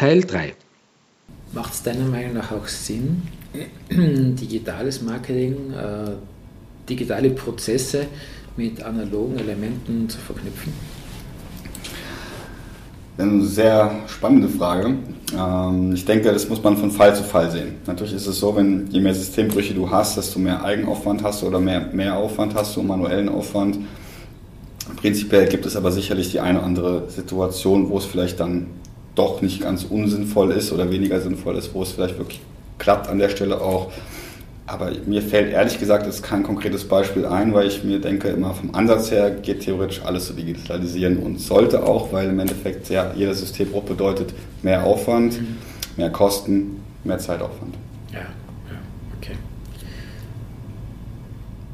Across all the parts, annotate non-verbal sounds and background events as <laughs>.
Teil 3. Macht es deiner Meinung nach auch Sinn, <clears throat> digitales Marketing, äh, digitale Prozesse mit analogen Elementen zu verknüpfen? Eine sehr spannende Frage. Ähm, ich denke, das muss man von Fall zu Fall sehen. Natürlich ist es so, wenn je mehr Systembrüche du hast, desto mehr Eigenaufwand hast du oder mehr, mehr Aufwand hast du, manuellen Aufwand. Prinzipiell gibt es aber sicherlich die eine oder andere Situation, wo es vielleicht dann doch nicht ganz unsinnvoll ist oder weniger sinnvoll ist, wo es vielleicht wirklich klappt an der Stelle auch. Aber mir fällt ehrlich gesagt jetzt kein konkretes Beispiel ein, weil ich mir denke, immer vom Ansatz her geht theoretisch alles zu digitalisieren und sollte auch, weil im Endeffekt ja jeder Systembruch bedeutet mehr Aufwand, mhm. mehr Kosten, mehr Zeitaufwand. Ja, ja, okay.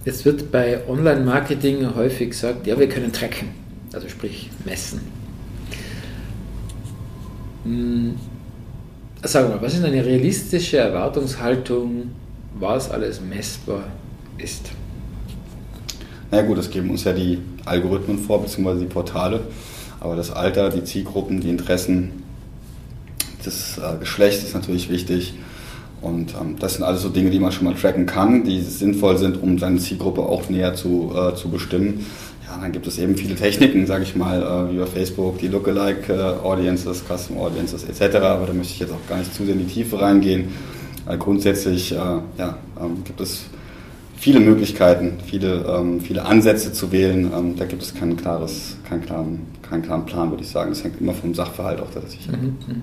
Es wird bei Online-Marketing häufig gesagt, ja, wir können tracken, also sprich messen. Hm, sag mal, was ist eine realistische Erwartungshaltung was alles messbar ist. Na gut, das geben uns ja die Algorithmen vor, beziehungsweise die Portale. Aber das Alter, die Zielgruppen, die Interessen, das äh, Geschlecht ist natürlich wichtig. Und ähm, das sind alles so Dinge, die man schon mal tracken kann, die sinnvoll sind, um seine Zielgruppe auch näher zu, äh, zu bestimmen. Ja, dann gibt es eben viele Techniken, sage ich mal, äh, wie bei Facebook, die Lookalike äh, Audiences, Custom Audiences etc. Aber da möchte ich jetzt auch gar nicht zu sehr in die Tiefe reingehen. Grundsätzlich äh, ja, ähm, gibt es viele Möglichkeiten, viele, ähm, viele Ansätze zu wählen. Ähm, da gibt es kein klares, keinen, klaren, keinen klaren Plan, würde ich sagen. Das hängt immer vom Sachverhalt auch tatsächlich ab. Mhm, mhm.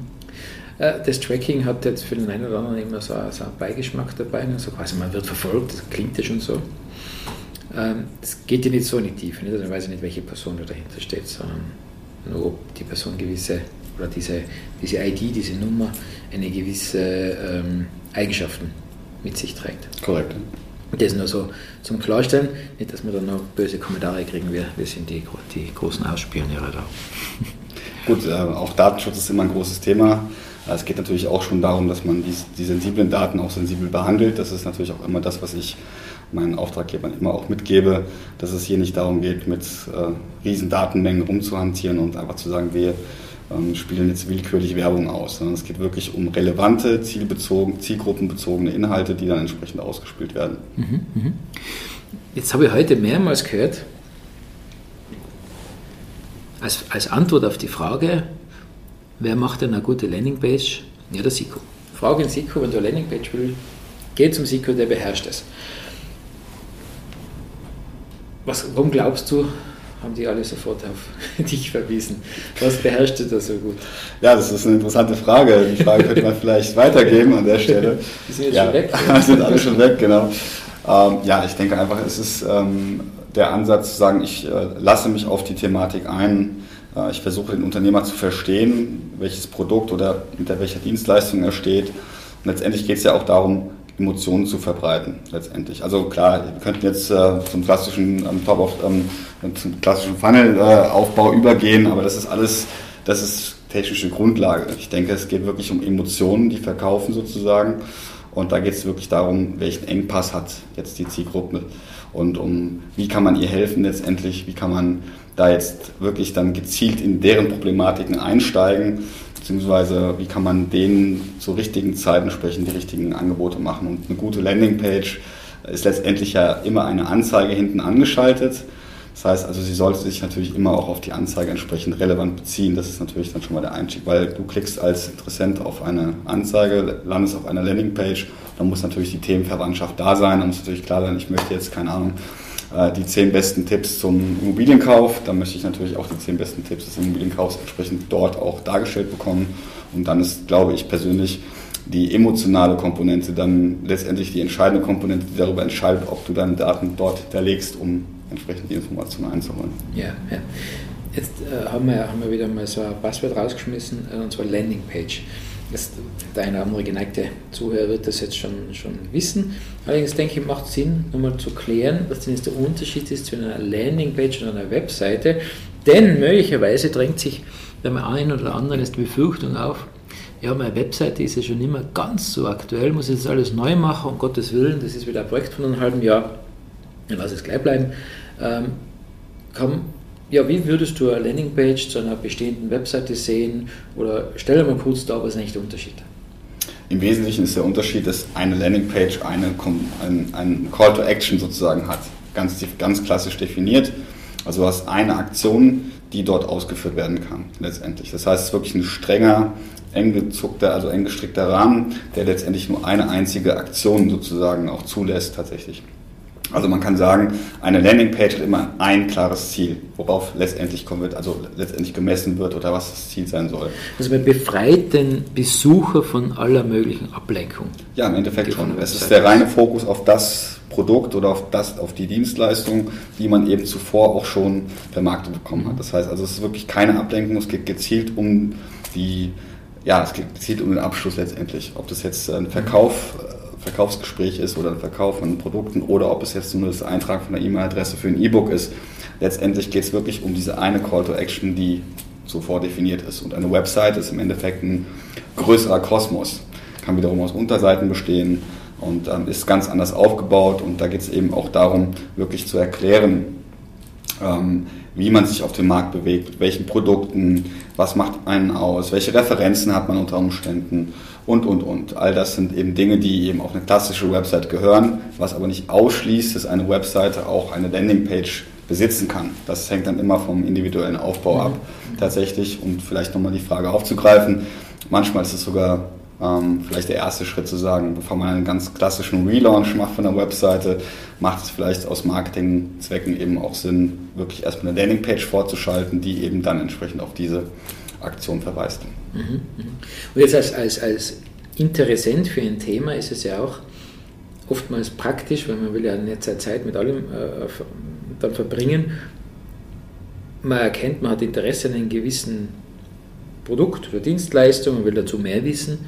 Das Tracking hat jetzt für den einen oder anderen immer so, so einen Beigeschmack dabei. Ne? So quasi man wird verfolgt, das klingt ja schon so. Es geht ja nicht so in die Tiefe. Nicht? Also man weiß ja nicht, welche Person da dahinter steht, sondern nur ob die Person gewisse oder diese, diese ID, diese Nummer eine gewisse ähm, Eigenschaften mit sich trägt. Korrekt. Das nur so zum Klarstellen, nicht, dass wir dann noch böse Kommentare kriegen, wir, wir sind die, die großen Ausspioniere da. <laughs> Gut, äh, auch Datenschutz ist immer ein großes Thema. Es geht natürlich auch schon darum, dass man die, die, sensiblen Daten auch sensibel behandelt. Das ist natürlich auch immer das, was ich meinen Auftraggebern immer auch mitgebe, dass es hier nicht darum geht, mit äh, riesen Datenmengen rumzuhantieren und einfach zu sagen, wir ähm, spielen jetzt willkürlich Werbung aus, sondern es geht wirklich um relevante, zielbezogen, zielgruppenbezogene Inhalte, die dann entsprechend ausgespielt werden. Mhm, mhm. Jetzt habe ich heute mehrmals gehört, als, als Antwort auf die Frage, wer macht denn eine gute Landingpage? Ja, der SICO. Frage in SICO, wenn du eine Landingpage willst, geh zum SICO, der beherrscht es. Was, warum glaubst du, haben die alle sofort auf <laughs> dich verwiesen. Was beherrscht du da so gut? Ja, das ist eine interessante Frage. Die Frage könnte man vielleicht <laughs> weitergeben an der Stelle. Die sind jetzt ja, schon weg. <laughs> Die sind alle schon weg, genau. Ähm, ja, ich denke einfach, es ist ähm, der Ansatz zu sagen, ich äh, lasse mich auf die Thematik ein. Äh, ich versuche den Unternehmer zu verstehen, welches Produkt oder hinter welcher Dienstleistung er steht. Und letztendlich geht es ja auch darum, Emotionen zu verbreiten, letztendlich. Also klar, wir könnten jetzt äh, zum klassischen ähm, Top of, ähm, zum klassischen Funnel-Aufbau übergehen, aber das ist alles, das ist technische Grundlage. Ich denke, es geht wirklich um Emotionen, die verkaufen sozusagen. Und da geht es wirklich darum, welchen Engpass hat jetzt die Zielgruppe und um wie kann man ihr helfen letztendlich, wie kann man da jetzt wirklich dann gezielt in deren Problematiken einsteigen beziehungsweise wie kann man denen zur richtigen Zeit entsprechend die richtigen Angebote machen. Und eine gute Landingpage ist letztendlich ja immer eine Anzeige hinten angeschaltet. Das heißt also, sie sollte sich natürlich immer auch auf die Anzeige entsprechend relevant beziehen. Das ist natürlich dann schon mal der Einstieg, weil du klickst als Interessent auf eine Anzeige, landest auf einer Landingpage, dann muss natürlich die Themenverwandtschaft da sein, dann muss natürlich klar sein, ich möchte jetzt, keine Ahnung, die zehn besten Tipps zum Immobilienkauf. Dann möchte ich natürlich auch die zehn besten Tipps des Immobilienkaufs entsprechend dort auch dargestellt bekommen. Und dann ist, glaube ich persönlich, die emotionale Komponente dann letztendlich die entscheidende Komponente, die darüber entscheidet, ob du deine Daten dort hinterlegst, um entsprechend die Informationen einzuholen. Ja, ja. Jetzt äh, haben, wir, haben wir wieder mal so ein Passwort rausgeschmissen, äh, und zwar Landingpage. Das, der eine oder andere geneigte Zuhörer wird das jetzt schon, schon wissen. Allerdings denke ich, macht Sinn, nochmal zu klären, was denn jetzt der Unterschied ist zwischen einer Landingpage und einer Webseite. Denn möglicherweise drängt sich beim einen oder anderen jetzt die Befürchtung auf, ja, meine Webseite ist ja schon immer ganz so aktuell, muss ich jetzt alles neu machen, um Gottes Willen, das ist wieder ein Projekt von einem halben Jahr, dann lass es gleich bleiben. Ähm, kann, ja, wie würdest du eine Landingpage zu einer bestehenden Webseite sehen? Oder stell mal kurz dar, was ist eigentlich der Unterschied? Im Wesentlichen ist der Unterschied, dass eine Landingpage eine, ein, ein Call to Action sozusagen hat. Ganz, ganz klassisch definiert. Also du hast eine Aktion, die dort ausgeführt werden kann, letztendlich. Das heißt, es ist wirklich ein strenger, eng gezuckter, also eng gestrickter Rahmen, der letztendlich nur eine einzige Aktion sozusagen auch zulässt tatsächlich. Also man kann sagen, eine Landingpage hat immer ein klares Ziel, worauf letztendlich wird, also letztendlich gemessen wird oder was das Ziel sein soll. Also man befreit den Besucher von aller möglichen Ablenkung. Ja, im Endeffekt schon. Es ist der reine Fokus auf das Produkt oder auf das, auf die Dienstleistung, die man eben zuvor auch schon vermarktet bekommen hat. Das heißt also, es ist wirklich keine Ablenkung, es geht gezielt um die, ja, es geht gezielt um den Abschluss letztendlich. Ob das jetzt ein Verkauf Verkaufsgespräch ist oder ein Verkauf von Produkten oder ob es jetzt nur das Eintragen von einer E-Mail-Adresse für ein E-Book ist. Letztendlich geht es wirklich um diese eine Call to Action, die zuvor definiert ist. Und eine Website ist im Endeffekt ein größerer Kosmos, kann wiederum aus Unterseiten bestehen und ähm, ist ganz anders aufgebaut. Und da geht es eben auch darum, wirklich zu erklären, ähm, wie man sich auf dem Markt bewegt, mit welchen Produkten, was macht einen aus, welche Referenzen hat man unter Umständen und, und, und. All das sind eben Dinge, die eben auf eine klassische Website gehören, was aber nicht ausschließt, dass eine Website auch eine Landingpage besitzen kann. Das hängt dann immer vom individuellen Aufbau ab, tatsächlich. Und vielleicht nochmal die Frage aufzugreifen. Manchmal ist es sogar ähm, vielleicht der erste Schritt zu sagen, bevor man einen ganz klassischen Relaunch macht von der Webseite, macht es vielleicht aus Marketingzwecken eben auch Sinn, wirklich erstmal eine Landingpage vorzuschalten, die eben dann entsprechend auf diese Aktion verweist. Mhm, mhm. Und jetzt als, als, als Interessent für ein Thema ist es ja auch oftmals praktisch, weil man will ja nicht seine Zeit mit allem äh, dann verbringen. Man erkennt, man hat Interesse an einem gewissen Produkt oder Dienstleistung und will dazu mehr wissen,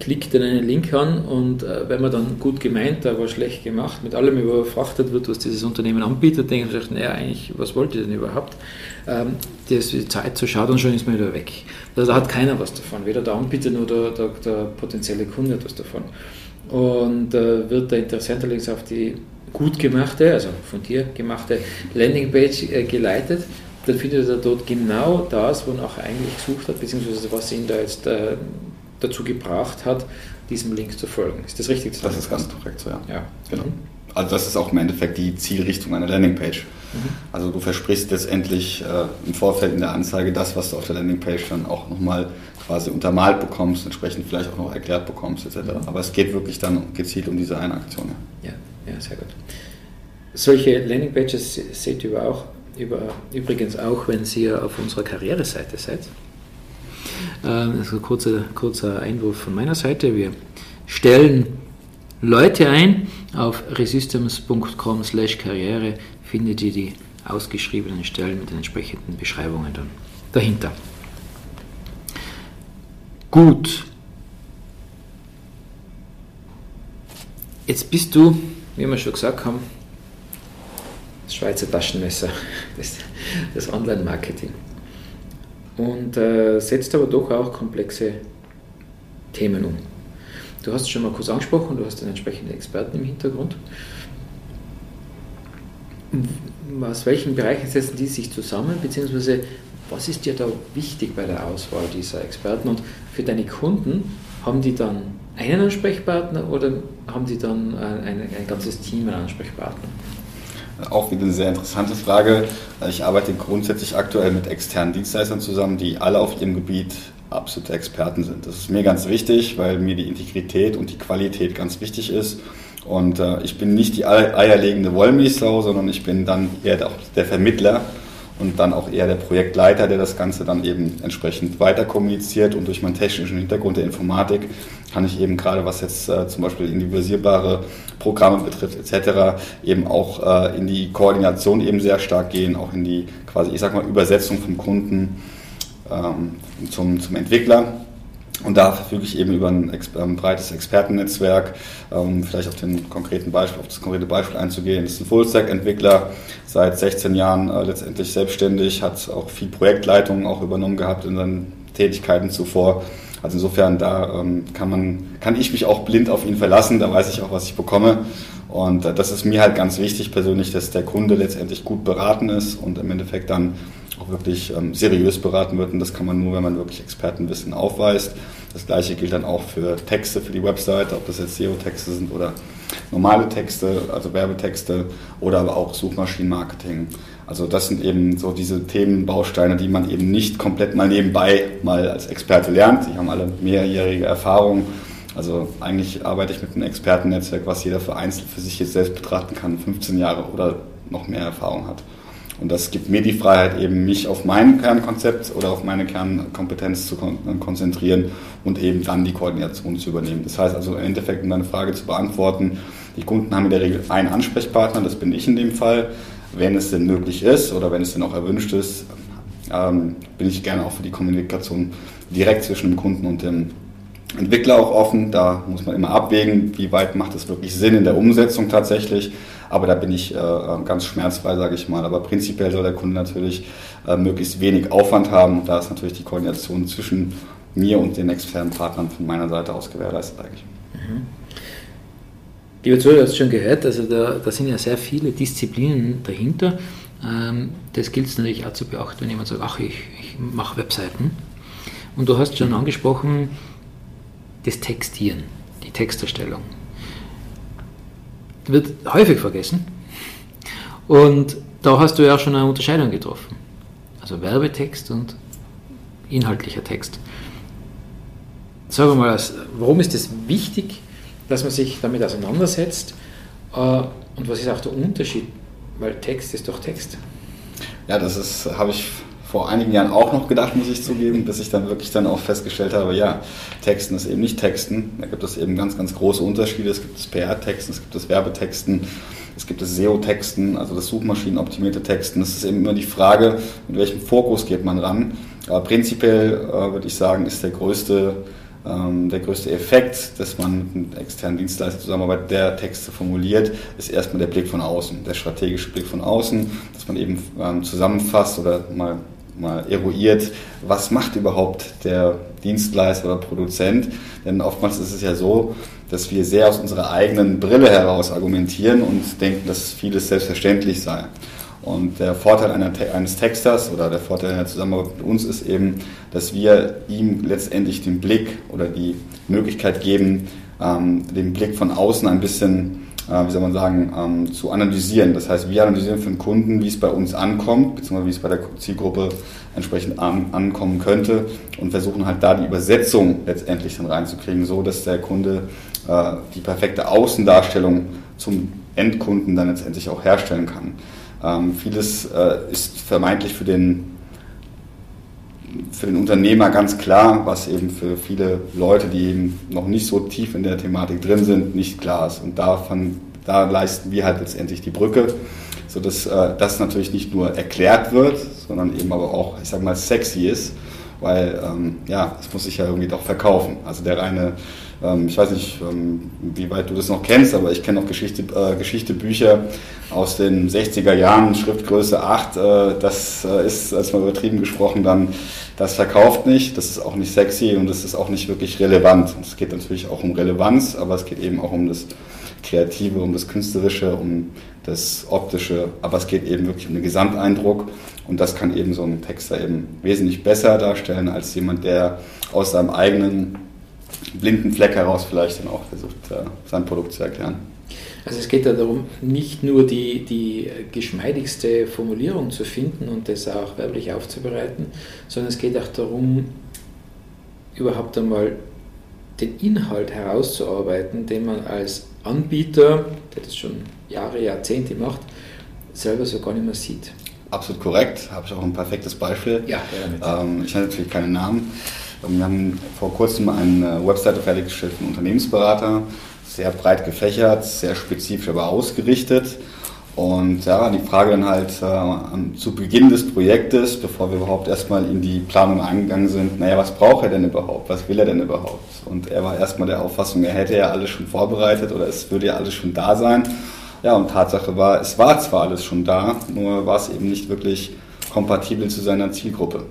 klickt dann einen Link an und äh, wenn man dann gut gemeint, aber schlecht gemacht, mit allem überfrachtet wird, was dieses Unternehmen anbietet, denkt man sich, naja, eigentlich, was wollt ihr denn überhaupt? Ähm, die Zeit zu schaut und schon ist man wieder weg. Also, da hat keiner was davon, weder der Anbieter noch der, der, der potenzielle Kunde hat was davon. Und äh, wird der Interessent allerdings auf die gut gemachte, also von dir gemachte Landingpage äh, geleitet dann findet er dort genau das, wonach er eigentlich gesucht hat, beziehungsweise was ihn da jetzt äh, dazu gebracht hat, diesem Link zu folgen. Ist das richtig? Das ist ganz korrekt so, ja. ja. Genau. Mhm. Also das ist auch im Endeffekt die Zielrichtung einer Landingpage. Mhm. Also du versprichst letztendlich äh, im Vorfeld in der Anzeige das, was du auf der Landingpage dann auch nochmal quasi untermalt bekommst, entsprechend vielleicht auch noch erklärt bekommst etc. Mhm. Aber es geht wirklich dann gezielt um diese eine Aktion. Ja, ja, ja sehr gut. Solche Landingpages seht ihr auch über, übrigens auch, wenn Sie auf unserer Karriereseite seid. Ähm, das ist ein kurzer, kurzer Einwurf von meiner Seite. Wir stellen Leute ein. Auf resystems.com slash karriere findet ihr die ausgeschriebenen Stellen mit den entsprechenden Beschreibungen dann dahinter. Gut. Jetzt bist du, wie wir schon gesagt haben, das Schweizer Taschenmesser, <laughs> das Online-Marketing. Und äh, setzt aber doch auch komplexe Themen um. Du hast es schon mal kurz angesprochen, du hast einen entsprechenden Experten im Hintergrund. Aus welchen Bereichen setzen die sich zusammen, beziehungsweise was ist dir da wichtig bei der Auswahl dieser Experten? Und für deine Kunden haben die dann einen Ansprechpartner oder haben die dann ein, ein, ein ganzes Team an Ansprechpartnern? Auch wieder eine sehr interessante Frage. Ich arbeite grundsätzlich aktuell mit externen Dienstleistern zusammen, die alle auf ihrem Gebiet absolute Experten sind. Das ist mir ganz wichtig, weil mir die Integrität und die Qualität ganz wichtig ist. Und äh, ich bin nicht die eierlegende Wollmilchsau, sondern ich bin dann eher der Vermittler und dann auch eher der Projektleiter, der das Ganze dann eben entsprechend weiter kommuniziert und durch meinen technischen Hintergrund der Informatik kann ich eben gerade, was jetzt äh, zum Beispiel individualisierbare Programme betrifft etc., eben auch äh, in die Koordination eben sehr stark gehen, auch in die quasi, ich sag mal, Übersetzung vom Kunden ähm, zum, zum Entwickler. Und da verfüge ich eben über ein, breites Expertennetzwerk, um vielleicht auf, den konkreten Beispiel, auf das konkrete Beispiel einzugehen. Das ist ein Fullstack-Entwickler, seit 16 Jahren äh, letztendlich selbstständig, hat auch viel Projektleitung auch übernommen gehabt in seinen Tätigkeiten zuvor. Also insofern, da ähm, kann, man, kann ich mich auch blind auf ihn verlassen, da weiß ich auch, was ich bekomme. Und äh, das ist mir halt ganz wichtig persönlich, dass der Kunde letztendlich gut beraten ist und im Endeffekt dann auch wirklich ähm, seriös beraten wird. Und das kann man nur, wenn man wirklich Expertenwissen aufweist. Das gleiche gilt dann auch für Texte für die Website, ob das jetzt SEO-Texte sind oder normale Texte, also Werbetexte oder aber auch Suchmaschinenmarketing. Also das sind eben so diese Themenbausteine, die man eben nicht komplett mal nebenbei mal als Experte lernt. Die haben alle mehrjährige Erfahrung. Also eigentlich arbeite ich mit einem Expertennetzwerk, was jeder für einzeln für sich jetzt selbst betrachten kann, 15 Jahre oder noch mehr Erfahrung hat. Und das gibt mir die Freiheit, eben mich auf mein Kernkonzept oder auf meine Kernkompetenz zu konzentrieren und eben dann die Koordination zu übernehmen. Das heißt also im Endeffekt, um deine Frage zu beantworten, die Kunden haben in der Regel einen Ansprechpartner, das bin ich in dem Fall. Wenn es denn möglich ist oder wenn es denn auch erwünscht ist, ähm, bin ich gerne auch für die Kommunikation direkt zwischen dem Kunden und dem Entwickler auch offen. Da muss man immer abwägen, wie weit macht es wirklich Sinn in der Umsetzung tatsächlich. Aber da bin ich äh, ganz schmerzfrei, sage ich mal. Aber prinzipiell soll der Kunde natürlich äh, möglichst wenig Aufwand haben. Da ist natürlich die Koordination zwischen mir und den externen Partnern von meiner Seite aus gewährleistet eigentlich. Mhm. Lieber Zuhörer, du hast schon gehört, also da, da, sind ja sehr viele Disziplinen dahinter. Ähm, das gilt es natürlich auch zu beachten, wenn jemand sagt, ach, ich, ich mache Webseiten. Und du hast schon angesprochen, das Textieren, die Texterstellung wird häufig vergessen. Und da hast du ja schon eine Unterscheidung getroffen. Also Werbetext und inhaltlicher Text. Sagen wir mal, warum ist es wichtig, dass man sich damit auseinandersetzt? Äh, und was ist auch der Unterschied? Weil Text ist doch Text. Ja, das habe ich vor einigen Jahren auch noch gedacht, muss ich zugeben, bis ich dann wirklich dann auch festgestellt habe, ja, Texten ist eben nicht Texten. Da gibt es eben ganz, ganz große Unterschiede. Es gibt das PR-Texten, es gibt das Werbetexten, es gibt das SEO-Texten, also das Suchmaschinenoptimierte Texten. Das ist eben immer die Frage, mit welchem Fokus geht man ran. Aber prinzipiell äh, würde ich sagen, ist der größte ähm, der größte Effekt, dass man mit einem externen Dienstleister zusammenarbeitet, der Texte formuliert, ist erstmal der Blick von außen, der strategische Blick von außen, dass man eben ähm, zusammenfasst oder mal mal eruiert, was macht überhaupt der Dienstleister oder Produzent. Denn oftmals ist es ja so, dass wir sehr aus unserer eigenen Brille heraus argumentieren und denken, dass vieles selbstverständlich sei. Und der Vorteil eines Texters oder der Vorteil einer Zusammenarbeit mit uns ist eben, dass wir ihm letztendlich den Blick oder die Möglichkeit geben, ähm, den Blick von außen ein bisschen äh, wie soll man sagen, ähm, zu analysieren. Das heißt, wir analysieren für den Kunden, wie es bei uns ankommt, beziehungsweise wie es bei der Zielgruppe entsprechend an, ankommen könnte und versuchen halt da die Übersetzung letztendlich dann reinzukriegen, so dass der Kunde äh, die perfekte Außendarstellung zum Endkunden dann letztendlich auch herstellen kann. Ähm, vieles äh, ist vermeintlich für den für den Unternehmer ganz klar, was eben für viele Leute, die eben noch nicht so tief in der Thematik drin sind, nicht klar ist. Und davon, da leisten wir halt letztendlich die Brücke, sodass äh, das natürlich nicht nur erklärt wird, sondern eben aber auch, ich sag mal, sexy ist, weil ähm, ja, es muss sich ja irgendwie doch verkaufen. Also der reine ähm, ich weiß nicht, ähm, wie weit du das noch kennst, aber ich kenne noch Geschichte, äh, Geschichte aus den 60er Jahren, Schriftgröße 8. Äh, das äh, ist, als mal übertrieben gesprochen, dann, das verkauft nicht, das ist auch nicht sexy und das ist auch nicht wirklich relevant. Es geht natürlich auch um Relevanz, aber es geht eben auch um das Kreative, um das Künstlerische, um das Optische, aber es geht eben wirklich um den Gesamteindruck und das kann eben so ein Texter eben wesentlich besser darstellen als jemand, der aus seinem eigenen blinden Fleck heraus vielleicht dann auch versucht, äh, sein Produkt zu erklären. Also es geht ja darum, nicht nur die, die geschmeidigste Formulierung zu finden und das auch werblich aufzubereiten, sondern es geht auch darum, überhaupt einmal den Inhalt herauszuarbeiten, den man als Anbieter, der das schon Jahre, Jahrzehnte macht, selber so gar nicht mehr sieht. absolut korrekt. Habe ich auch ein perfektes Beispiel. Ja, ähm, ich nenne natürlich keinen Namen. Wir haben vor kurzem eine Webseite fertiggestellt von Unternehmensberater, sehr breit gefächert, sehr spezifisch aber ausgerichtet. Und ja, die Frage dann halt äh, zu Beginn des Projektes, bevor wir überhaupt erstmal in die Planung eingegangen sind, naja, was braucht er denn überhaupt? Was will er denn überhaupt? Und er war erstmal der Auffassung, er hätte ja alles schon vorbereitet oder es würde ja alles schon da sein. Ja, und Tatsache war, es war zwar alles schon da, nur war es eben nicht wirklich kompatibel zu seiner Zielgruppe.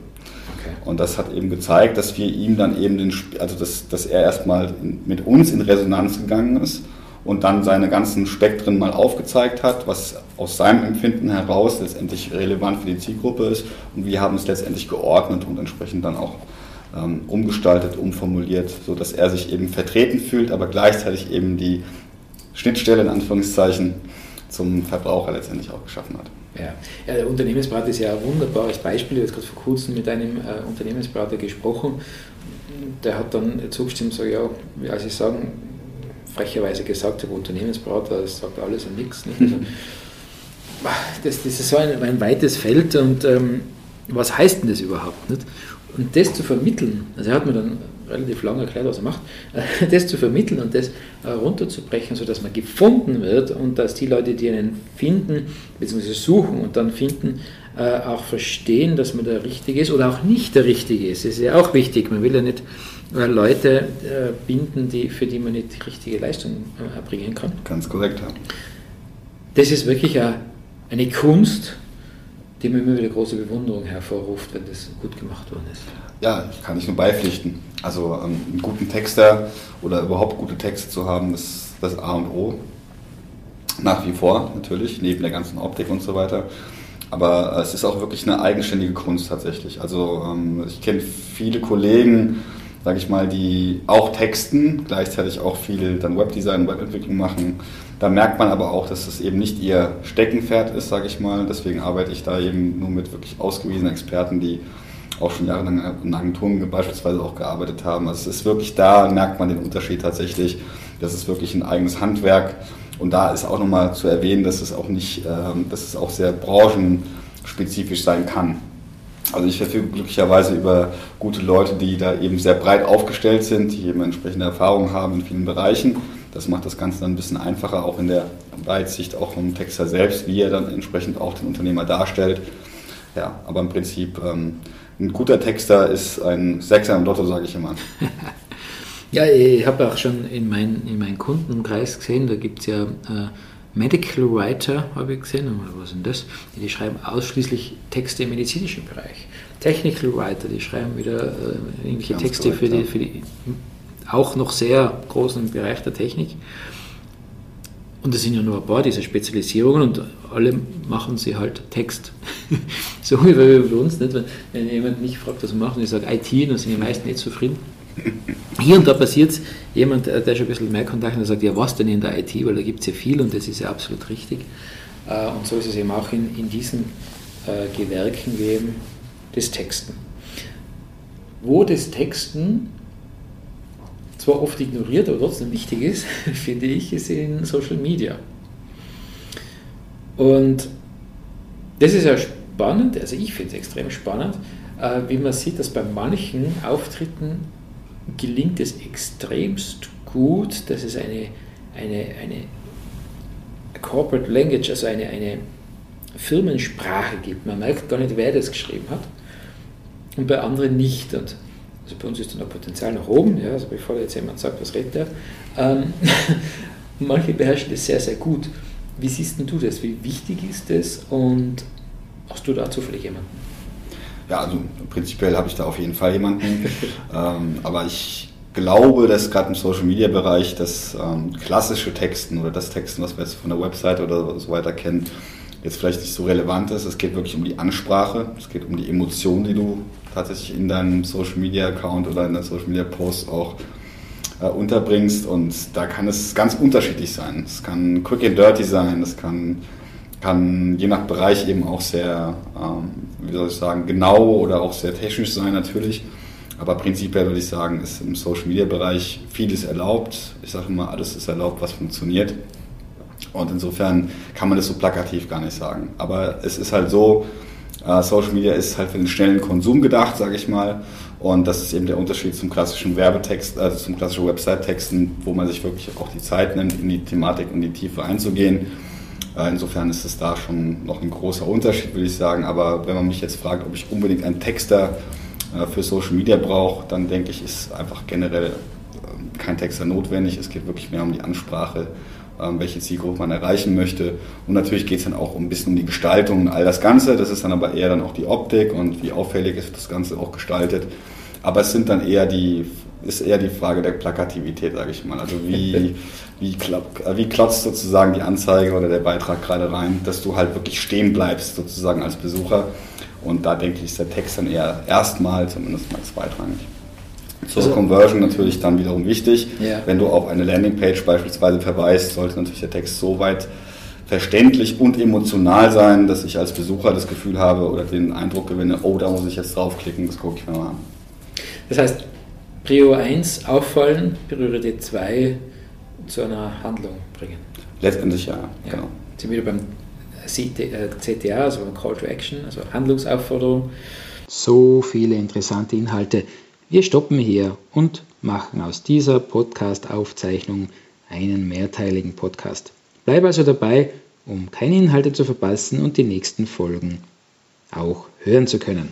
Und das hat eben gezeigt, dass wir ihm dann eben den, also dass, dass er erstmal mit uns in Resonanz gegangen ist und dann seine ganzen Spektren mal aufgezeigt hat, was aus seinem Empfinden heraus letztendlich relevant für die Zielgruppe ist. Und wir haben es letztendlich geordnet und entsprechend dann auch ähm, umgestaltet, umformuliert, sodass er sich eben vertreten fühlt, aber gleichzeitig eben die Schnittstelle in Anführungszeichen zum Verbraucher letztendlich auch geschaffen hat. Ja, der Unternehmensberater ist ja ein wunderbares Beispiel. Ich habe gerade vor kurzem mit einem äh, Unternehmensberater gesprochen. Der hat dann zugestimmt, so ja, wie als ich sagen, frecherweise gesagt habe, Unternehmensberater, das sagt alles und nichts. Nicht? Also, <laughs> das, das ist so ein, ein weites Feld und ähm, was heißt denn das überhaupt? Nicht? Und das zu vermitteln, also er hat mir dann relativ lange erklärt, was er macht, <laughs> das zu vermitteln und das äh, runterzubrechen, sodass man gefunden wird und dass die Leute, die einen finden, bzw. suchen und dann finden, äh, auch verstehen, dass man der Richtige ist oder auch nicht der Richtige ist. Das ist ja auch wichtig. Man will ja nicht Leute äh, binden, die, für die man nicht die richtige Leistung erbringen kann. Ganz korrekt, ja. Das ist wirklich eine Kunst, die mir immer wieder große Bewunderung hervorruft, wenn das gut gemacht worden ist. Ja, ich kann ich nur beipflichten. Also ähm, einen guten Texter oder überhaupt gute Texte zu haben, ist das A und O. Nach wie vor natürlich, neben der ganzen Optik und so weiter. Aber es ist auch wirklich eine eigenständige Kunst tatsächlich. Also ähm, ich kenne viele Kollegen, sage ich mal, die auch texten, gleichzeitig auch viel dann Webdesign, Webentwicklung machen. Da merkt man aber auch, dass das eben nicht ihr Steckenpferd ist, sage ich mal. Deswegen arbeite ich da eben nur mit wirklich ausgewiesenen Experten, die auch schon jahrelang in Agenturen beispielsweise auch gearbeitet haben. Also es ist wirklich da, merkt man den Unterschied tatsächlich. Das ist wirklich ein eigenes Handwerk. Und da ist auch nochmal zu erwähnen, dass es auch nicht, ähm, dass es auch sehr branchenspezifisch sein kann. Also ich verfüge glücklicherweise über gute Leute, die da eben sehr breit aufgestellt sind, die eben entsprechende Erfahrung haben in vielen Bereichen. Das macht das Ganze dann ein bisschen einfacher, auch in der Weitsicht, auch vom Texter selbst, wie er dann entsprechend auch den Unternehmer darstellt. Ja, aber im Prinzip ähm, ein guter Texter ist ein Sechser im Lotto, sage ich immer. <laughs> ja, ich habe auch schon in, mein, in meinem Kundenkreis gesehen, da gibt es ja äh, Medical Writer, habe ich gesehen, was sind das? Die schreiben ausschließlich Texte im medizinischen Bereich. Technical Writer, die schreiben wieder äh, irgendwelche Ganz Texte korrekt, für, die, für die auch noch sehr großen Bereich der Technik. Und das sind ja nur ein paar dieser Spezialisierungen und alle machen sie halt Text. <laughs> so wie bei uns, nicht? Wenn, wenn jemand mich fragt, was wir machen, ich sage IT, dann sind die meisten nicht zufrieden. Hier und da passiert es, jemand, der schon ein bisschen mehr Kontakt hat, der sagt, ja was denn in der IT, weil da gibt es ja viel und das ist ja absolut richtig. Äh, und so ist es eben auch in, in diesen äh, Gewerken wie eben das Texten. Wo das Texten zwar oft ignoriert, aber trotzdem wichtig ist, <laughs> finde ich, ist in Social Media. Und das ist ja spannend, also ich finde es extrem spannend, äh, wie man sieht, dass bei manchen Auftritten gelingt es extremst gut, dass es eine, eine, eine Corporate Language, also eine, eine Firmensprache gibt. Man merkt gar nicht, wer das geschrieben hat und bei anderen nicht. Und also bei uns ist dann noch Potenzial nach oben, ja, also bevor jetzt jemand sagt, was redet der. Ähm, <laughs> manche beherrschen das sehr, sehr gut. Wie siehst du das? Wie wichtig ist das und hast du dazu vielleicht jemanden? Ja, also prinzipiell habe ich da auf jeden Fall jemanden. <laughs> ähm, aber ich glaube, dass gerade im Social Media Bereich das ähm, klassische Texten oder das Texten, was wir jetzt von der Website oder so weiter kennen, jetzt vielleicht nicht so relevant ist. Es geht wirklich um die Ansprache, es geht um die Emotionen, die du tatsächlich in deinem Social Media Account oder in der Social Media Post auch äh, unterbringst. Und da kann es ganz unterschiedlich sein. Es kann quick and dirty sein, es kann kann je nach Bereich eben auch sehr, ähm, wie soll ich sagen, genau oder auch sehr technisch sein natürlich. Aber prinzipiell würde ich sagen, ist im Social Media Bereich vieles erlaubt. Ich sage immer, alles ist erlaubt, was funktioniert. Und insofern kann man das so plakativ gar nicht sagen. Aber es ist halt so, Äh, Social Media ist halt für den schnellen Konsum gedacht, sage ich mal. Und das ist eben der Unterschied zum klassischen Werbetext, also zum klassischen Website-Texten, wo man sich wirklich auch die Zeit nimmt, in die Thematik und die Tiefe einzugehen. Äh, insofern ist es da schon noch ein großer Unterschied, würde ich sagen. Aber wenn man mich jetzt fragt, ob ich unbedingt einen Texter äh, für Social Media brauche, dann denke ich, ist einfach generell kein Texter notwendig. Es geht wirklich mehr um die Ansprache, ähm, welche Zielgruppe man erreichen möchte. Und natürlich geht es dann auch ein bisschen um die Gestaltung und all das Ganze. Das ist dann aber eher dann auch die Optik und wie auffällig ist das Ganze auch gestaltet. Aber es sind dann eher die, ist eher die Frage der Plakativität, sage ich mal. Also wie, <laughs> wie, wie klotzt sozusagen die Anzeige oder der Beitrag gerade rein, dass du halt wirklich stehen bleibst sozusagen als Besucher. Und da denke ich, ist der Text dann eher erstmal, zumindest mal zweitrangig. Zur also, Conversion natürlich dann wiederum wichtig. Ja. Wenn du auf eine Landingpage beispielsweise verweist, sollte natürlich der Text so weit verständlich und emotional sein, dass ich als Besucher das Gefühl habe oder den Eindruck gewinne, oh, da muss ich jetzt draufklicken, das gucke ich mir mal an. Das heißt, Prio 1 auffallen, Priorität 2 zu einer Handlung bringen. Letztendlich ja, ja. genau. Sind wir wieder beim CTA, also beim Call to Action, also Handlungsaufforderung. So viele interessante Inhalte. Wir stoppen hier und machen aus dieser Podcast-Aufzeichnung einen mehrteiligen Podcast. Bleib also dabei, um keine Inhalte zu verpassen und die nächsten Folgen auch hören zu können.